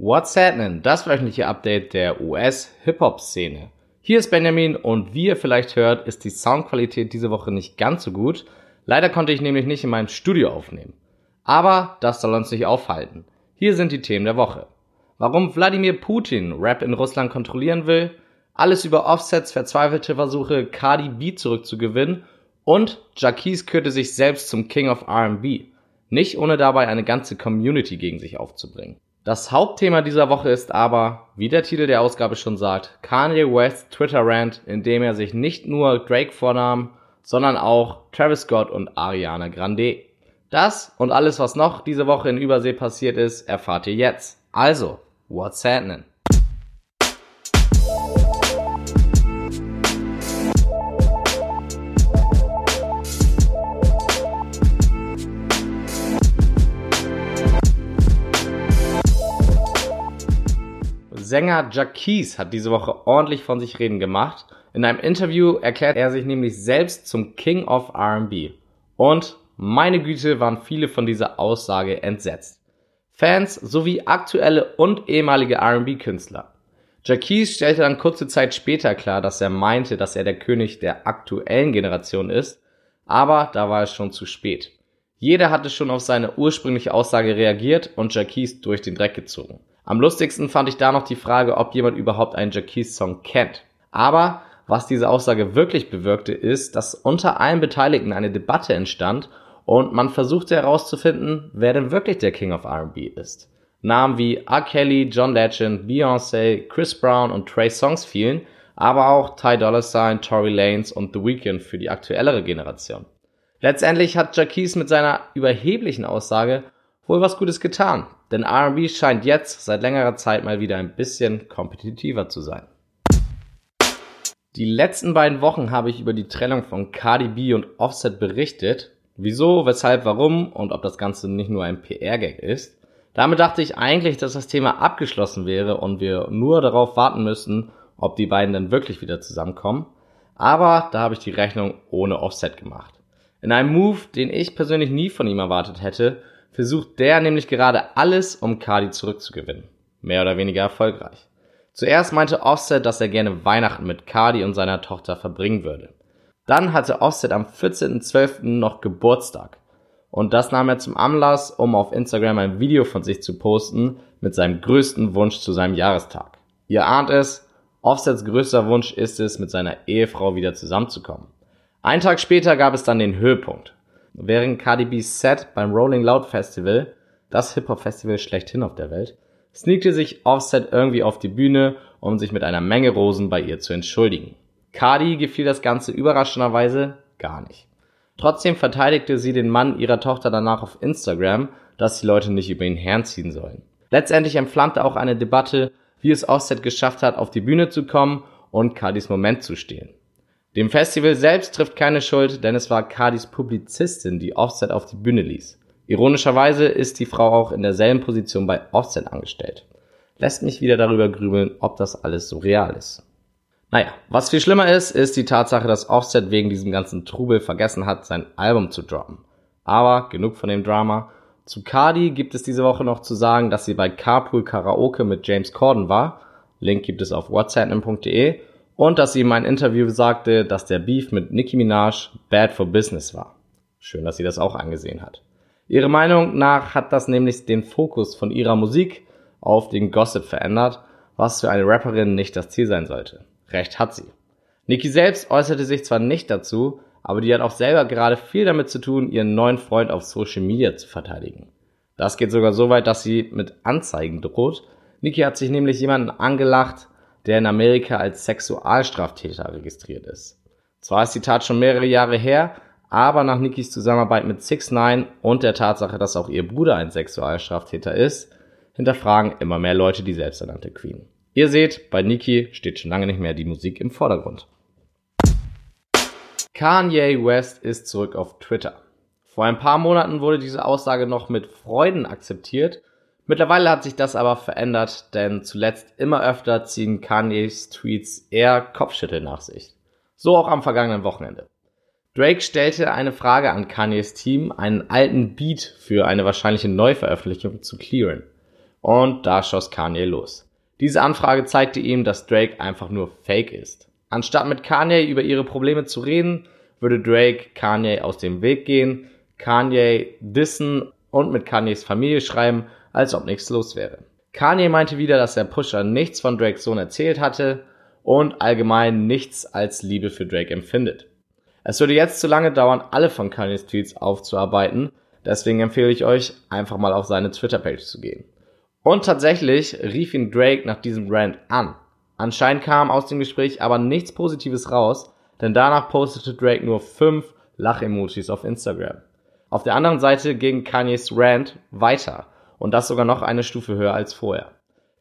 What's Happening? Das wöchentliche Update der US-Hip-Hop-Szene. Hier ist Benjamin und wie ihr vielleicht hört, ist die Soundqualität diese Woche nicht ganz so gut. Leider konnte ich nämlich nicht in meinem Studio aufnehmen. Aber das soll uns nicht aufhalten. Hier sind die Themen der Woche. Warum Wladimir Putin Rap in Russland kontrollieren will, alles über Offsets verzweifelte Versuche, Cardi B zurückzugewinnen und Jacquees kürte sich selbst zum King of R&B. Nicht ohne dabei eine ganze Community gegen sich aufzubringen. Das Hauptthema dieser Woche ist aber, wie der Titel der Ausgabe schon sagt, Kanye West Twitter Rant, in dem er sich nicht nur Drake vornahm, sondern auch Travis Scott und Ariana Grande. Das und alles, was noch diese Woche in Übersee passiert ist, erfahrt ihr jetzt. Also, what's happening? Sänger Jacquees hat diese Woche ordentlich von sich reden gemacht. In einem Interview erklärt er sich nämlich selbst zum King of R&B. Und meine Güte waren viele von dieser Aussage entsetzt. Fans sowie aktuelle und ehemalige R&B-Künstler. Jacquees stellte dann kurze Zeit später klar, dass er meinte, dass er der König der aktuellen Generation ist, aber da war es schon zu spät. Jeder hatte schon auf seine ursprüngliche Aussage reagiert und Jacquees durch den Dreck gezogen. Am lustigsten fand ich da noch die Frage, ob jemand überhaupt einen Jacquees-Song kennt. Aber was diese Aussage wirklich bewirkte, ist, dass unter allen Beteiligten eine Debatte entstand und man versuchte herauszufinden, wer denn wirklich der King of R&B ist. Namen wie R. Kelly, John Legend, Beyoncé, Chris Brown und Trey Songs fielen, aber auch Ty Dolla Sign, Tory Lanez und The Weeknd für die aktuellere Generation. Letztendlich hat Jacquees mit seiner überheblichen Aussage wohl was Gutes getan, denn RB scheint jetzt seit längerer Zeit mal wieder ein bisschen kompetitiver zu sein. Die letzten beiden Wochen habe ich über die Trennung von Cardi B und Offset berichtet. Wieso, weshalb, warum und ob das Ganze nicht nur ein PR-Gag ist. Damit dachte ich eigentlich, dass das Thema abgeschlossen wäre und wir nur darauf warten müssten, ob die beiden dann wirklich wieder zusammenkommen. Aber da habe ich die Rechnung ohne Offset gemacht. In einem Move, den ich persönlich nie von ihm erwartet hätte, versucht der nämlich gerade alles, um Cardi zurückzugewinnen. Mehr oder weniger erfolgreich. Zuerst meinte Offset, dass er gerne Weihnachten mit Cardi und seiner Tochter verbringen würde. Dann hatte Offset am 14.12. noch Geburtstag. Und das nahm er zum Anlass, um auf Instagram ein Video von sich zu posten mit seinem größten Wunsch zu seinem Jahrestag. Ihr ahnt es, Offsets größter Wunsch ist es, mit seiner Ehefrau wieder zusammenzukommen. Einen Tag später gab es dann den Höhepunkt. Während Cardi B's Set beim Rolling Loud Festival, das Hip-Hop-Festival schlechthin auf der Welt, sneakte sich Offset irgendwie auf die Bühne, um sich mit einer Menge Rosen bei ihr zu entschuldigen. Cardi gefiel das Ganze überraschenderweise gar nicht. Trotzdem verteidigte sie den Mann ihrer Tochter danach auf Instagram, dass die Leute nicht über ihn herziehen sollen. Letztendlich entflammte auch eine Debatte, wie es Offset geschafft hat, auf die Bühne zu kommen und Cardis Moment zu stehlen. Dem Festival selbst trifft keine Schuld, denn es war Cardis Publizistin, die Offset auf die Bühne ließ. Ironischerweise ist die Frau auch in derselben Position bei Offset angestellt. Lässt mich wieder darüber grübeln, ob das alles so real ist. Naja, was viel schlimmer ist, ist die Tatsache, dass Offset wegen diesem ganzen Trubel vergessen hat, sein Album zu droppen. Aber genug von dem Drama. Zu Cardi gibt es diese Woche noch zu sagen, dass sie bei Carpool Karaoke mit James Corden war. Link gibt es auf whatsapp.de und dass sie in meinem Interview sagte, dass der Beef mit Nicki Minaj bad for business war. Schön, dass sie das auch angesehen hat. Ihre Meinung nach hat das nämlich den Fokus von ihrer Musik auf den Gossip verändert, was für eine Rapperin nicht das Ziel sein sollte. Recht hat sie. Nicki selbst äußerte sich zwar nicht dazu, aber die hat auch selber gerade viel damit zu tun, ihren neuen Freund auf Social Media zu verteidigen. Das geht sogar so weit, dass sie mit Anzeigen droht. Nicki hat sich nämlich jemanden angelacht, der in Amerika als Sexualstraftäter registriert ist. Zwar ist die Tat schon mehrere Jahre her, aber nach Nikis Zusammenarbeit mit 6 9 und der Tatsache, dass auch ihr Bruder ein Sexualstraftäter ist, hinterfragen immer mehr Leute die selbsternannte Queen. Ihr seht, bei Nikki steht schon lange nicht mehr die Musik im Vordergrund. Kanye West ist zurück auf Twitter. Vor ein paar Monaten wurde diese Aussage noch mit Freuden akzeptiert Mittlerweile hat sich das aber verändert, denn zuletzt immer öfter ziehen Kanyes Tweets eher Kopfschüttel nach sich. So auch am vergangenen Wochenende. Drake stellte eine Frage an Kanyes Team, einen alten Beat für eine wahrscheinliche Neuveröffentlichung zu clearen. Und da schoss Kanye los. Diese Anfrage zeigte ihm, dass Drake einfach nur Fake ist. Anstatt mit Kanye über ihre Probleme zu reden, würde Drake Kanye aus dem Weg gehen, Kanye dissen und mit Kanyes Familie schreiben, als ob nichts los wäre. Kanye meinte wieder, dass der Pusher nichts von Drakes Sohn erzählt hatte und allgemein nichts als Liebe für Drake empfindet. Es würde jetzt zu lange dauern, alle von Kanyes Tweets aufzuarbeiten, deswegen empfehle ich euch, einfach mal auf seine Twitter-Page zu gehen. Und tatsächlich rief ihn Drake nach diesem Rant an. Anscheinend kam aus dem Gespräch aber nichts Positives raus, denn danach postete Drake nur fünf Lach-Emojis auf Instagram. Auf der anderen Seite ging Kanyes Rant weiter und das sogar noch eine Stufe höher als vorher.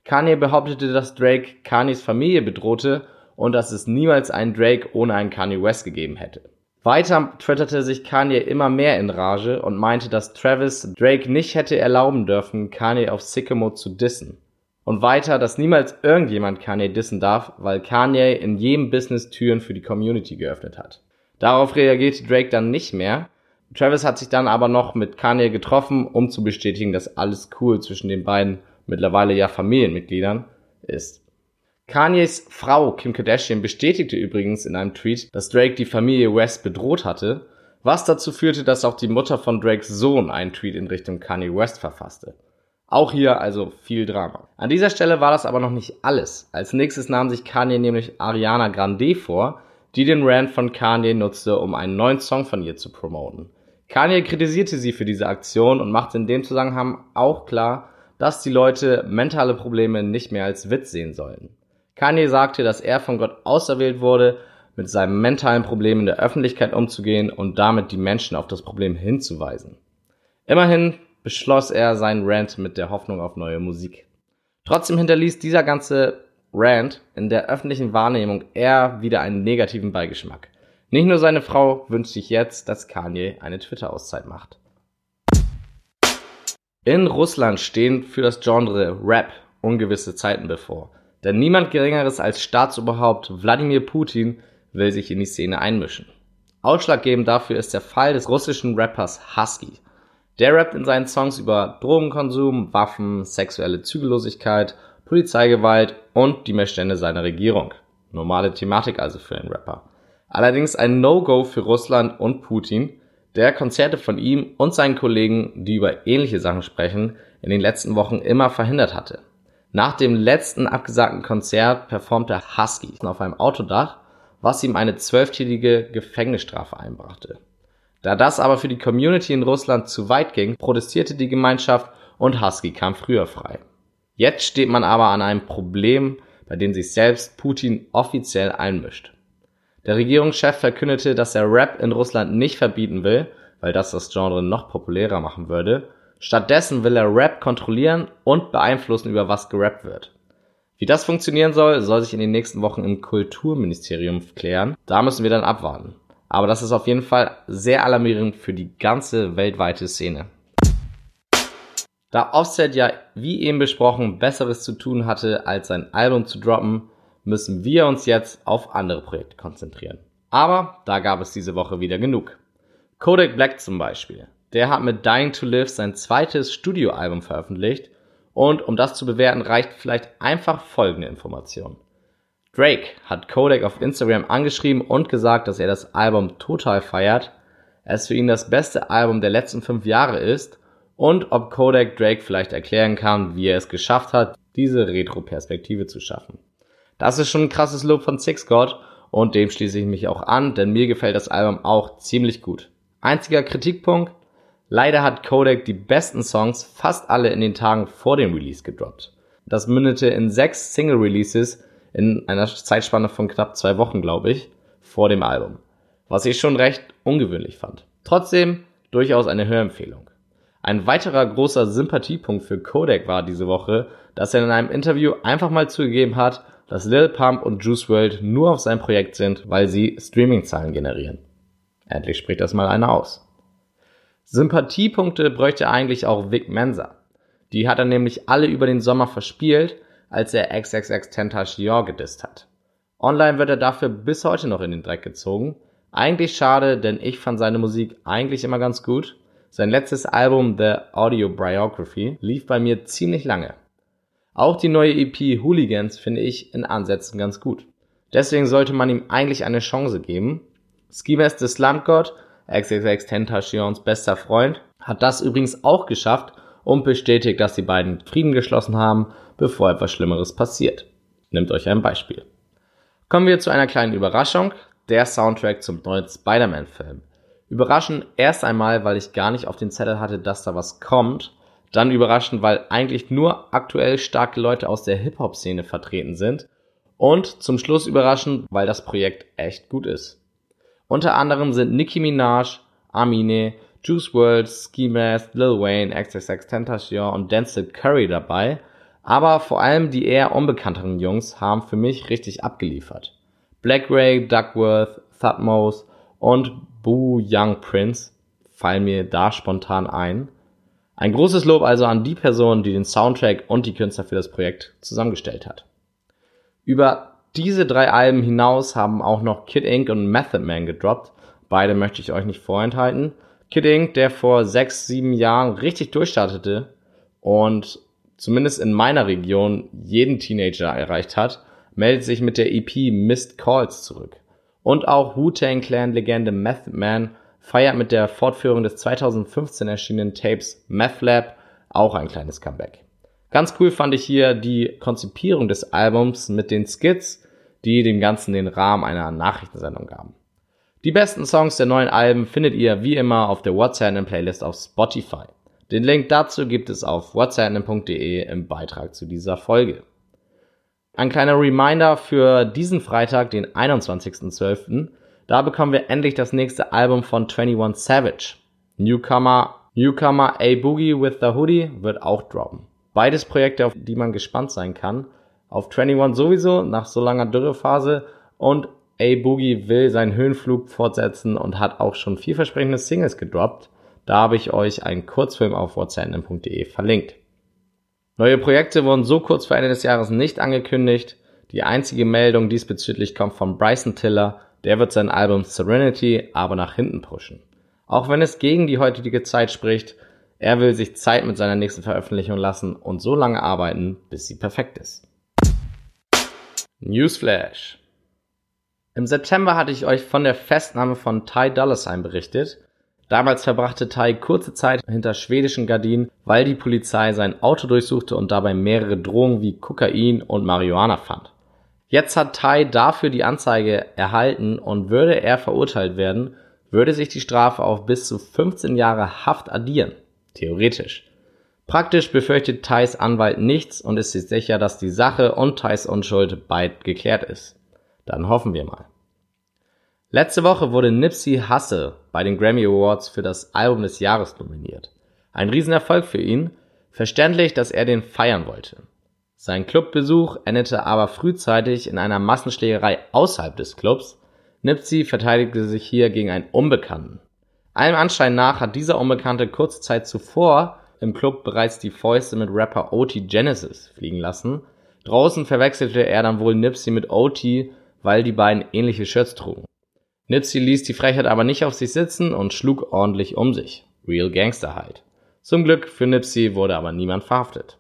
Kanye behauptete, dass Drake Kanyes Familie bedrohte und dass es niemals einen Drake ohne einen Kanye West gegeben hätte. Weiter twitterte sich Kanye immer mehr in Rage und meinte, dass Travis Drake nicht hätte erlauben dürfen, Kanye auf Sycamore zu dissen. Und weiter, dass niemals irgendjemand Kanye dissen darf, weil Kanye in jedem Business Türen für die Community geöffnet hat. Darauf reagierte Drake dann nicht mehr. Travis hat sich dann aber noch mit Kanye getroffen, um zu bestätigen, dass alles cool zwischen den beiden mittlerweile ja Familienmitgliedern ist. Kanyes Frau Kim Kardashian bestätigte übrigens in einem Tweet, dass Drake die Familie West bedroht hatte, was dazu führte, dass auch die Mutter von Drakes Sohn einen Tweet in Richtung Kanye West verfasste. Auch hier also viel Drama. An dieser Stelle war das aber noch nicht alles. Als nächstes nahm sich Kanye nämlich Ariana Grande vor, die den Rant von Kanye nutzte, um einen neuen Song von ihr zu promoten. Kanye kritisierte sie für diese Aktion und machte in dem Zusammenhang auch klar, dass die Leute mentale Probleme nicht mehr als Witz sehen sollen. Kanye sagte, dass er von Gott auserwählt wurde, mit seinem mentalen Problem in der Öffentlichkeit umzugehen und damit die Menschen auf das Problem hinzuweisen. Immerhin beschloss er seinen Rant mit der Hoffnung auf neue Musik. Trotzdem hinterließ dieser ganze Rant in der öffentlichen Wahrnehmung eher wieder einen negativen Beigeschmack. Nicht nur seine Frau wünscht sich jetzt, dass Kanye eine Twitter-Auszeit macht. In Russland stehen für das Genre Rap ungewisse Zeiten bevor. Denn niemand Geringeres als Staatsoberhaupt Wladimir Putin will sich in die Szene einmischen. Ausschlaggebend dafür ist der Fall des russischen Rappers Husky. Der rappt in seinen Songs über Drogenkonsum, Waffen, sexuelle Zügellosigkeit, Polizeigewalt und die Missstände seiner Regierung. Normale Thematik also für einen Rapper. Allerdings ein No-Go für Russland und Putin, der Konzerte von ihm und seinen Kollegen, die über ähnliche Sachen sprechen, in den letzten Wochen immer verhindert hatte. Nach dem letzten abgesagten Konzert performte Husky auf einem Autodach, was ihm eine zwölftägige Gefängnisstrafe einbrachte. Da das aber für die Community in Russland zu weit ging, protestierte die Gemeinschaft und Husky kam früher frei. Jetzt steht man aber an einem Problem, bei dem sich selbst Putin offiziell einmischt. Der Regierungschef verkündete, dass er Rap in Russland nicht verbieten will, weil das das Genre noch populärer machen würde. Stattdessen will er Rap kontrollieren und beeinflussen, über was gerappt wird. Wie das funktionieren soll, soll sich in den nächsten Wochen im Kulturministerium klären. Da müssen wir dann abwarten. Aber das ist auf jeden Fall sehr alarmierend für die ganze weltweite Szene. Da Offset ja, wie eben besprochen, Besseres zu tun hatte, als sein Album zu droppen, müssen wir uns jetzt auf andere Projekte konzentrieren. Aber da gab es diese Woche wieder genug. Kodak Black zum Beispiel. Der hat mit Dying to Live sein zweites Studioalbum veröffentlicht und um das zu bewerten, reicht vielleicht einfach folgende Information. Drake hat Kodak auf Instagram angeschrieben und gesagt, dass er das Album total feiert, es für ihn das beste Album der letzten fünf Jahre ist und ob Kodak Drake vielleicht erklären kann, wie er es geschafft hat, diese Retro-Perspektive zu schaffen. Das ist schon ein krasses Lob von Six God und dem schließe ich mich auch an, denn mir gefällt das Album auch ziemlich gut. Einziger Kritikpunkt, leider hat Kodak die besten Songs fast alle in den Tagen vor dem Release gedroppt. Das mündete in sechs Single-Releases in einer Zeitspanne von knapp zwei Wochen, glaube ich, vor dem Album. Was ich schon recht ungewöhnlich fand. Trotzdem durchaus eine Hörempfehlung. Ein weiterer großer Sympathiepunkt für Kodak war diese Woche, dass er in einem Interview einfach mal zugegeben hat, dass Lil Pump und Juice WRLD nur auf sein Projekt sind, weil sie Streamingzahlen generieren. Endlich spricht das mal einer aus. Sympathiepunkte bräuchte eigentlich auch Vic Mensa. Die hat er nämlich alle über den Sommer verspielt als er XXX Tentacion gedisst hat. Online wird er dafür bis heute noch in den Dreck gezogen. Eigentlich schade, denn ich fand seine Musik eigentlich immer ganz gut. Sein letztes Album The Audio Biography lief bei mir ziemlich lange. Auch die neue EP Hooligans finde ich in Ansätzen ganz gut. Deswegen sollte man ihm eigentlich eine Chance geben. Ski Mask the Slump XXX Tentacions bester Freund, hat das übrigens auch geschafft und bestätigt, dass die beiden Frieden geschlossen haben, bevor etwas Schlimmeres passiert. Nehmt euch ein Beispiel. Kommen wir zu einer kleinen Überraschung, der Soundtrack zum neuen Spider-Man-Film. Überraschend erst einmal, weil ich gar nicht auf den Zettel hatte, dass da was kommt, dann überraschend, weil eigentlich nur aktuell starke Leute aus der Hip-Hop-Szene vertreten sind. Und zum Schluss überraschend, weil das Projekt echt gut ist. Unter anderem sind Nicki Minaj, Amine, Juice WRLD, Ski Mask, Lil Wayne, XXX Tentacion und Denzel Curry dabei. Aber vor allem die eher unbekannteren Jungs haben für mich richtig abgeliefert. Black Ray, Duckworth, Thutmose und Boo Young Prince fallen mir da spontan ein. Ein großes Lob also an die Person, die den Soundtrack und die Künstler für das Projekt zusammengestellt hat. Über diese drei Alben hinaus haben auch noch Kid Ink und Method Man gedroppt. Beide möchte ich euch nicht vorenthalten. Kid Ink, der vor sechs, sieben Jahren richtig durchstartete und zumindest in meiner Region jeden Teenager erreicht hat, meldet sich mit der EP Missed Calls zurück. Und auch Wu-Tang Clan Legende Method Man feiert mit der Fortführung des 2015 erschienenen Tapes Meth Lab auch ein kleines Comeback. Ganz cool fand ich hier die Konzipierung des Albums mit den Skits, die dem Ganzen den Rahmen einer Nachrichtensendung gaben. Die besten Songs der neuen Alben findet ihr wie immer auf der WhatsApp Playlist auf Spotify. Den Link dazu gibt es auf whatsapp.de im Beitrag zu dieser Folge. Ein kleiner Reminder für diesen Freitag, den 21.12. Da bekommen wir endlich das nächste Album von 21 Savage. Newcomer, Newcomer A Boogie with the Hoodie wird auch droppen. Beides Projekte, auf die man gespannt sein kann. Auf 21 sowieso, nach so langer Dürrephase. Und A Boogie will seinen Höhenflug fortsetzen und hat auch schon vielversprechende Singles gedroppt. Da habe ich euch einen Kurzfilm auf whatsapp.de verlinkt. Neue Projekte wurden so kurz vor Ende des Jahres nicht angekündigt. Die einzige Meldung diesbezüglich kommt von Bryson Tiller, der wird sein Album Serenity aber nach hinten pushen. Auch wenn es gegen die heutige Zeit spricht, er will sich Zeit mit seiner nächsten Veröffentlichung lassen und so lange arbeiten, bis sie perfekt ist. Newsflash. Im September hatte ich euch von der Festnahme von Ty Dolla berichtet. Damals verbrachte Ty kurze Zeit hinter schwedischen Gardinen, weil die Polizei sein Auto durchsuchte und dabei mehrere Drohungen wie Kokain und Marihuana fand. Jetzt hat Tai dafür die Anzeige erhalten und würde er verurteilt werden, würde sich die Strafe auf bis zu 15 Jahre Haft addieren. Theoretisch. Praktisch befürchtet Thais Anwalt nichts und ist sich sicher, dass die Sache und Thais Unschuld bald geklärt ist. Dann hoffen wir mal. Letzte Woche wurde Nipsey Hussle bei den Grammy Awards für das Album des Jahres nominiert. Ein Riesenerfolg für ihn. Verständlich, dass er den feiern wollte. Sein Clubbesuch endete aber frühzeitig in einer Massenschlägerei außerhalb des Clubs. Nipsey verteidigte sich hier gegen einen Unbekannten. Allem Anschein nach hat dieser Unbekannte kurze Zeit zuvor im Club bereits die Fäuste mit Rapper O.T. Genesis fliegen lassen. Draußen verwechselte er dann wohl Nipsey mit O.T., weil die beiden ähnliche Shirts trugen. Nipsey ließ die Frechheit aber nicht auf sich sitzen und schlug ordentlich um sich. Real Gangster halt. Zum Glück für Nipsey wurde aber niemand verhaftet.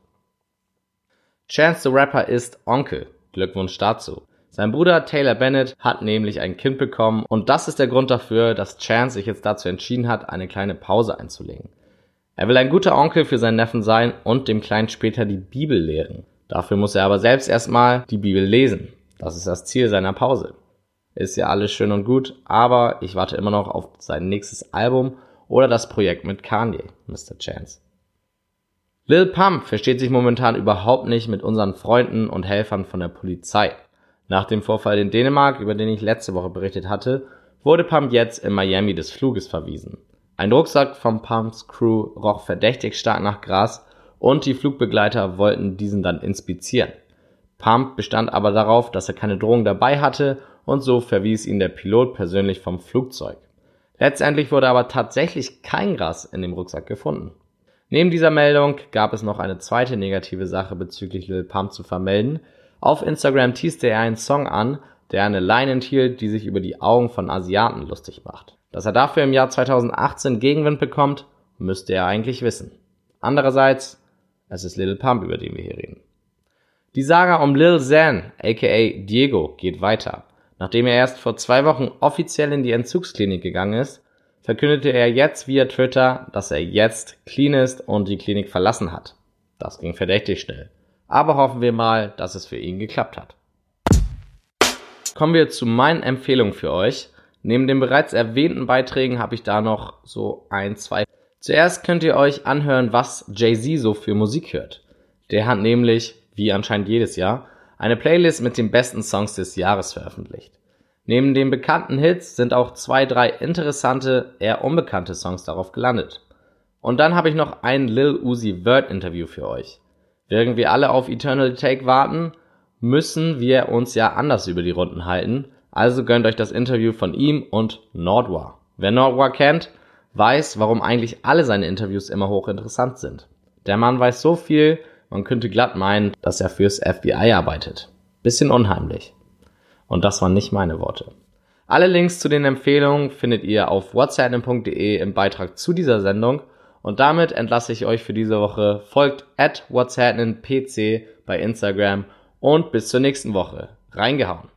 Chance the Rapper ist Onkel. Glückwunsch dazu. Sein Bruder Taylor Bennett hat nämlich ein Kind bekommen und das ist der Grund dafür, dass Chance sich jetzt dazu entschieden hat, eine kleine Pause einzulegen. Er will ein guter Onkel für seinen Neffen sein und dem Kleinen später die Bibel lehren. Dafür muss er aber selbst erstmal die Bibel lesen. Das ist das Ziel seiner Pause. Ist ja alles schön und gut, aber ich warte immer noch auf sein nächstes Album oder das Projekt mit Kanye, Mr. Chance. Lil Pump versteht sich momentan überhaupt nicht mit unseren Freunden und Helfern von der Polizei. Nach dem Vorfall in Dänemark, über den ich letzte Woche berichtet hatte, wurde Pump jetzt in Miami des Fluges verwiesen. Ein Rucksack vom Pumps Crew roch verdächtig stark nach Gras und die Flugbegleiter wollten diesen dann inspizieren. Pump bestand aber darauf, dass er keine Drohung dabei hatte und so verwies ihn der Pilot persönlich vom Flugzeug. Letztendlich wurde aber tatsächlich kein Gras in dem Rucksack gefunden. Neben dieser Meldung gab es noch eine zweite negative Sache bezüglich Lil Pump zu vermelden. Auf Instagram teaste er einen Song an, der eine Line enthielt, die sich über die Augen von Asiaten lustig macht. Dass er dafür im Jahr 2018 Gegenwind bekommt, müsste er eigentlich wissen. Andererseits, es ist Lil Pump, über den wir hier reden. Die Saga um Lil Xan, aka Diego, geht weiter. Nachdem er erst vor zwei Wochen offiziell in die Entzugsklinik gegangen ist, verkündete er jetzt via Twitter, dass er jetzt clean ist und die Klinik verlassen hat. Das ging verdächtig schnell. Aber hoffen wir mal, dass es für ihn geklappt hat. Kommen wir zu meinen Empfehlungen für euch. Neben den bereits erwähnten Beiträgen habe ich da noch so ein, zwei. Zuerst könnt ihr euch anhören, was Jay-Z so für Musik hört. Der hat nämlich, wie anscheinend jedes Jahr, eine Playlist mit den besten Songs des Jahres veröffentlicht. Neben den bekannten Hits sind auch zwei, drei interessante, eher unbekannte Songs darauf gelandet. Und dann habe ich noch ein Lil Uzi Vert Interview für euch. Während wir alle auf Eternal Take warten, müssen wir uns ja anders über die Runden halten, also gönnt euch das Interview von ihm und Nordwa. Wer Nordwa kennt, weiß, warum eigentlich alle seine Interviews immer hochinteressant sind. Der Mann weiß so viel, man könnte glatt meinen, dass er fürs FBI arbeitet. Bisschen unheimlich. Und das waren nicht meine Worte. Alle Links zu den Empfehlungen findet ihr auf whatsapp.de im Beitrag zu dieser Sendung. Und damit entlasse ich euch für diese Woche. Folgt at whatsappnpc bei Instagram und bis zur nächsten Woche. Reingehauen.